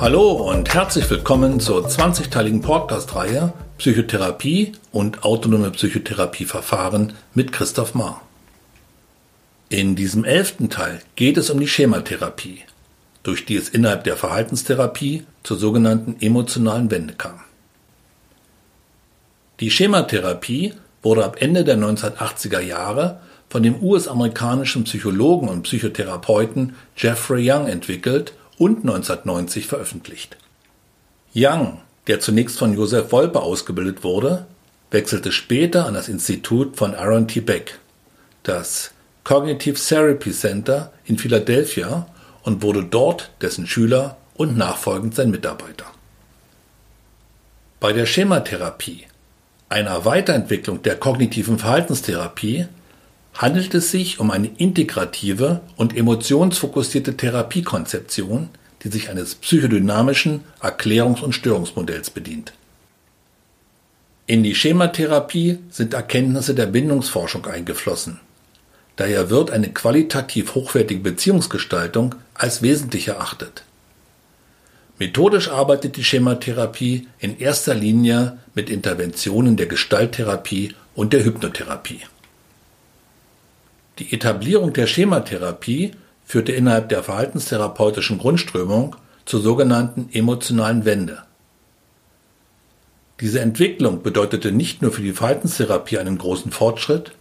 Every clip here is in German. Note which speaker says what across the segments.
Speaker 1: Hallo und herzlich willkommen zur 20-teiligen Podcast-Reihe Psychotherapie und autonome Psychotherapieverfahren mit Christoph Mahr. In diesem elften Teil geht es um die Schematherapie, durch die es innerhalb der Verhaltenstherapie zur sogenannten emotionalen Wende kam. Die Schematherapie wurde ab Ende der 1980er Jahre von dem US-amerikanischen Psychologen und Psychotherapeuten Jeffrey Young entwickelt und 1990 veröffentlicht. Young, der zunächst von Joseph Wolpe ausgebildet wurde, wechselte später an das Institut von Aaron T. Beck, das Cognitive Therapy Center in Philadelphia und wurde dort dessen Schüler und nachfolgend sein Mitarbeiter. Bei der Schematherapie, einer Weiterentwicklung der kognitiven Verhaltenstherapie, handelt es sich um eine integrative und emotionsfokussierte Therapiekonzeption, die sich eines psychodynamischen Erklärungs- und Störungsmodells bedient. In die Schematherapie sind Erkenntnisse der Bindungsforschung eingeflossen. Daher wird eine qualitativ hochwertige Beziehungsgestaltung als wesentlich erachtet. Methodisch arbeitet die Schematherapie in erster Linie mit Interventionen der Gestalttherapie und der Hypnotherapie. Die Etablierung der Schematherapie führte innerhalb der verhaltenstherapeutischen Grundströmung zur sogenannten emotionalen Wende. Diese Entwicklung bedeutete nicht nur für die Verhaltenstherapie einen großen Fortschritt,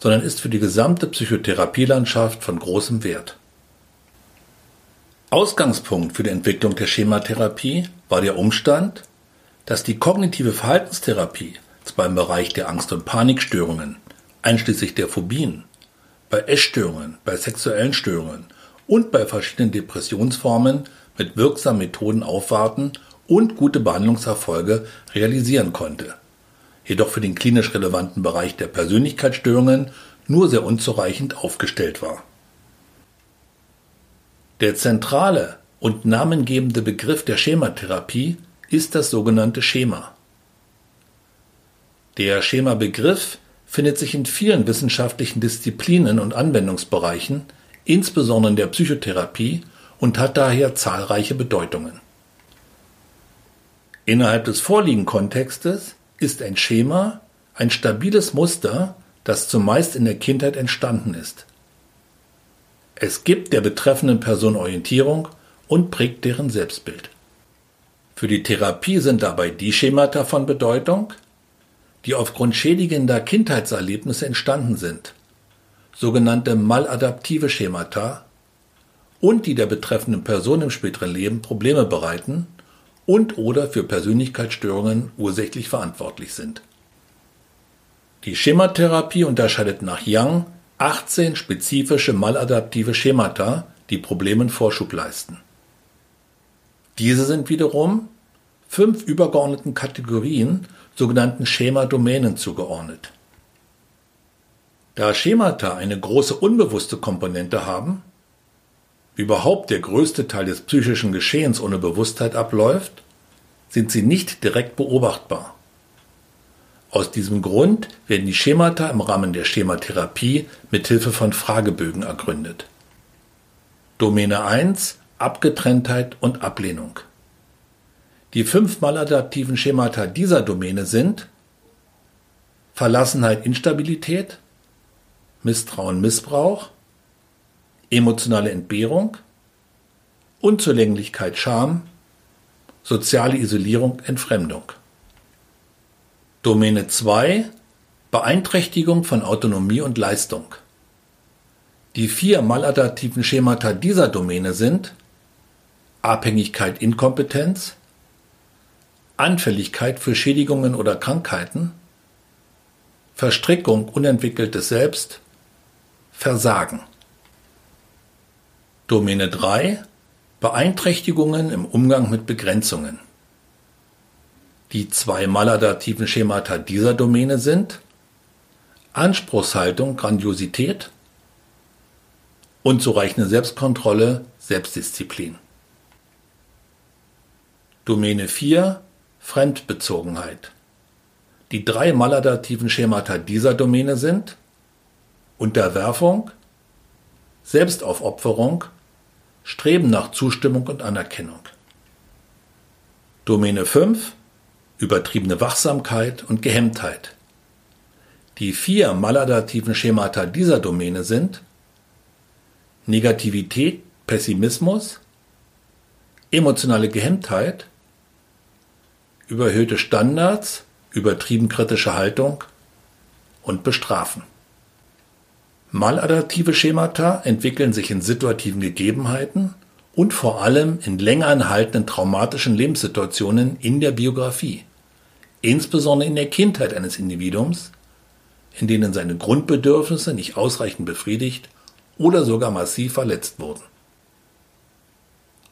Speaker 1: sondern ist für die gesamte Psychotherapielandschaft von großem Wert. Ausgangspunkt für die Entwicklung der Schematherapie war der Umstand, dass die kognitive Verhaltenstherapie zwar im Bereich der Angst- und Panikstörungen, einschließlich der Phobien, bei Essstörungen, bei sexuellen Störungen und bei verschiedenen Depressionsformen mit wirksamen Methoden aufwarten und gute Behandlungserfolge realisieren konnte, jedoch für den klinisch relevanten Bereich der Persönlichkeitsstörungen nur sehr unzureichend aufgestellt war. Der zentrale und namengebende Begriff der Schematherapie ist das sogenannte Schema. Der Schema-Begriff findet sich in vielen wissenschaftlichen Disziplinen und Anwendungsbereichen, insbesondere in der Psychotherapie, und hat daher zahlreiche Bedeutungen. Innerhalb des vorliegenden Kontextes ist ein Schema ein stabiles Muster, das zumeist in der Kindheit entstanden ist. Es gibt der betreffenden Person Orientierung und prägt deren Selbstbild. Für die Therapie sind dabei die Schemata von Bedeutung, die aufgrund schädigender Kindheitserlebnisse entstanden sind, sogenannte maladaptive Schemata, und die der betreffenden Person im späteren Leben Probleme bereiten und oder für Persönlichkeitsstörungen ursächlich verantwortlich sind. Die Schematherapie unterscheidet nach Young 18 spezifische maladaptive Schemata, die Problemen Vorschub leisten. Diese sind wiederum fünf übergeordneten Kategorien sogenannten Schema-Domänen zugeordnet. Da Schemata eine große unbewusste Komponente haben, überhaupt der größte Teil des psychischen Geschehens ohne Bewusstheit abläuft, sind sie nicht direkt beobachtbar. Aus diesem Grund werden die Schemata im Rahmen der Schematherapie mit Hilfe von Fragebögen ergründet. Domäne 1 Abgetrenntheit und Ablehnung. Die fünf maladaptiven Schemata dieser Domäne sind Verlassenheit, Instabilität, Misstrauen, Missbrauch, emotionale Entbehrung, Unzulänglichkeit, Scham, soziale Isolierung, Entfremdung. Domäne 2 Beeinträchtigung von Autonomie und Leistung. Die vier maladaptiven Schemata dieser Domäne sind Abhängigkeit, Inkompetenz, Anfälligkeit für Schädigungen oder Krankheiten, Verstrickung unentwickeltes Selbst, Versagen. Domäne 3 Beeinträchtigungen im Umgang mit Begrenzungen. Die zwei maladaptiven Schemata dieser Domäne sind Anspruchshaltung, Grandiosität, unzureichende Selbstkontrolle, Selbstdisziplin. Domäne 4 Fremdbezogenheit. Die drei maladaptiven Schemata dieser Domäne sind Unterwerfung, Selbstaufopferung, Streben nach Zustimmung und Anerkennung. Domäne 5 übertriebene Wachsamkeit und Gehemmtheit. Die vier maladaptiven Schemata dieser Domäne sind Negativität, Pessimismus, emotionale Gehemmtheit, überhöhte Standards, übertrieben kritische Haltung und Bestrafen. Maladaptive Schemata entwickeln sich in situativen Gegebenheiten und vor allem in länger anhaltenden traumatischen Lebenssituationen in der Biografie, insbesondere in der Kindheit eines Individuums, in denen seine Grundbedürfnisse nicht ausreichend befriedigt oder sogar massiv verletzt wurden.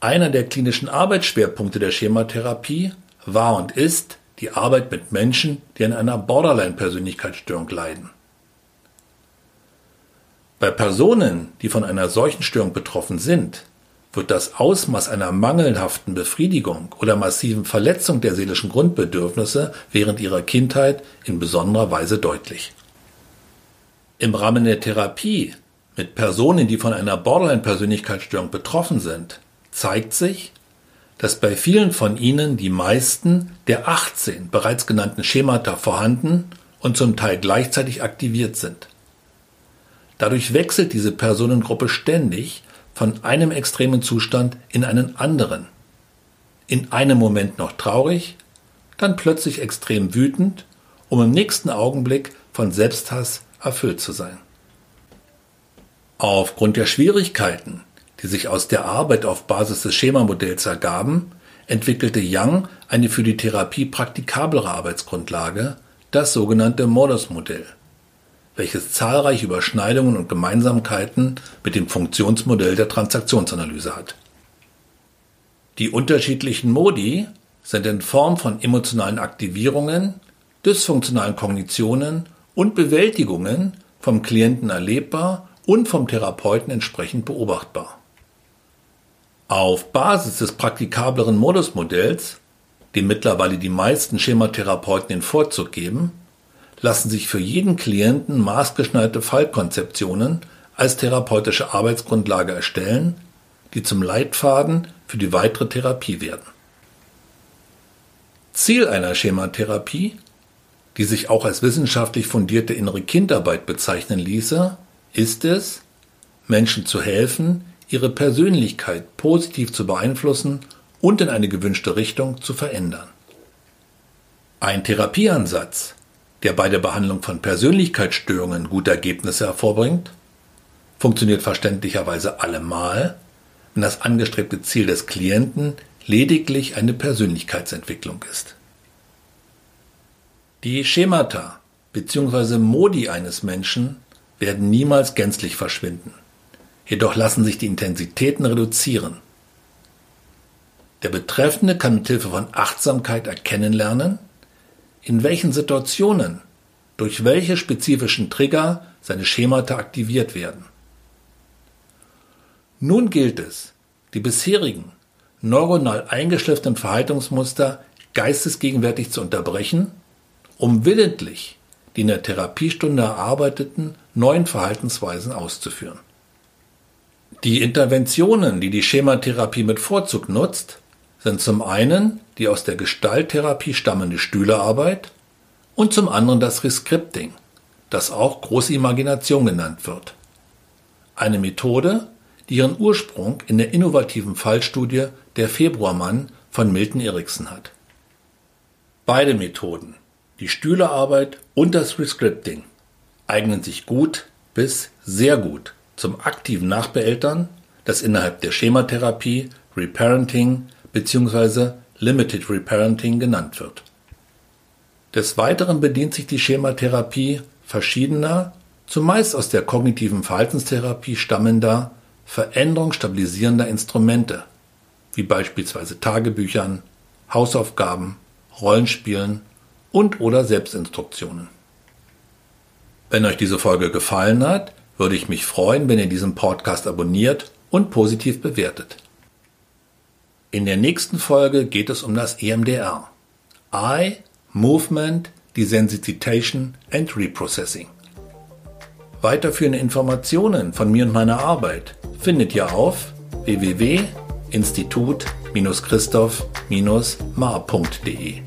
Speaker 1: Einer der klinischen Arbeitsschwerpunkte der Schematherapie war und ist die Arbeit mit Menschen, die an einer Borderline-Persönlichkeitsstörung leiden. Bei Personen, die von einer solchen Störung betroffen sind, wird das Ausmaß einer mangelhaften Befriedigung oder massiven Verletzung der seelischen Grundbedürfnisse während ihrer Kindheit in besonderer Weise deutlich. Im Rahmen der Therapie mit Personen, die von einer Borderline-Persönlichkeitsstörung betroffen sind, zeigt sich, dass bei vielen von ihnen die meisten der 18 bereits genannten Schemata vorhanden und zum Teil gleichzeitig aktiviert sind. Dadurch wechselt diese Personengruppe ständig von einem extremen Zustand in einen anderen. In einem Moment noch traurig, dann plötzlich extrem wütend, um im nächsten Augenblick von Selbsthass erfüllt zu sein. Aufgrund der Schwierigkeiten, die sich aus der Arbeit auf Basis des Schemamodells ergaben, entwickelte Young eine für die Therapie praktikablere Arbeitsgrundlage, das sogenannte Modus-Modell welches zahlreiche Überschneidungen und Gemeinsamkeiten mit dem Funktionsmodell der Transaktionsanalyse hat. Die unterschiedlichen Modi sind in Form von emotionalen Aktivierungen, dysfunktionalen Kognitionen und Bewältigungen vom Klienten erlebbar und vom Therapeuten entsprechend beobachtbar. Auf Basis des praktikableren Modusmodells, dem mittlerweile die meisten Schematherapeuten den Vorzug geben, lassen sich für jeden Klienten maßgeschneiderte Fallkonzeptionen als therapeutische Arbeitsgrundlage erstellen, die zum Leitfaden für die weitere Therapie werden. Ziel einer Schematherapie, die sich auch als wissenschaftlich fundierte innere Kindarbeit bezeichnen ließe, ist es, Menschen zu helfen, ihre Persönlichkeit positiv zu beeinflussen und in eine gewünschte Richtung zu verändern. Ein Therapieansatz, der bei der Behandlung von Persönlichkeitsstörungen gute Ergebnisse hervorbringt, funktioniert verständlicherweise allemal, wenn das angestrebte Ziel des Klienten lediglich eine Persönlichkeitsentwicklung ist. Die Schemata bzw. Modi eines Menschen werden niemals gänzlich verschwinden. Jedoch lassen sich die Intensitäten reduzieren. Der Betreffende kann mit Hilfe von Achtsamkeit erkennen lernen, in welchen Situationen, durch welche spezifischen Trigger seine Schemata aktiviert werden. Nun gilt es, die bisherigen neuronal eingeschliffenen Verhaltensmuster geistesgegenwärtig zu unterbrechen, um willentlich die in der Therapiestunde erarbeiteten neuen Verhaltensweisen auszuführen. Die Interventionen, die die Schematherapie mit Vorzug nutzt, sind zum einen die aus der Gestalttherapie stammende Stühlerarbeit und zum anderen das Rescripting, das auch große Imagination genannt wird. Eine Methode, die ihren Ursprung in der innovativen Fallstudie der Februarmann von Milton Erickson hat. Beide Methoden, die Stühlerarbeit und das Rescripting, eignen sich gut bis sehr gut zum aktiven Nachbeeltern, das innerhalb der Schematherapie, Reparenting bzw. Limited Reparenting genannt wird. Des Weiteren bedient sich die Schematherapie verschiedener, zumeist aus der kognitiven Verhaltenstherapie stammender, veränderungsstabilisierender Instrumente, wie beispielsweise Tagebüchern, Hausaufgaben, Rollenspielen und oder Selbstinstruktionen. Wenn euch diese Folge gefallen hat, würde ich mich freuen, wenn ihr diesen Podcast abonniert und positiv bewertet. In der nächsten Folge geht es um das EMDR. Eye, Movement, Desensitization and Reprocessing. Weiterführende Informationen von mir und meiner Arbeit findet ihr auf www.institut.de. christoph-mar.de.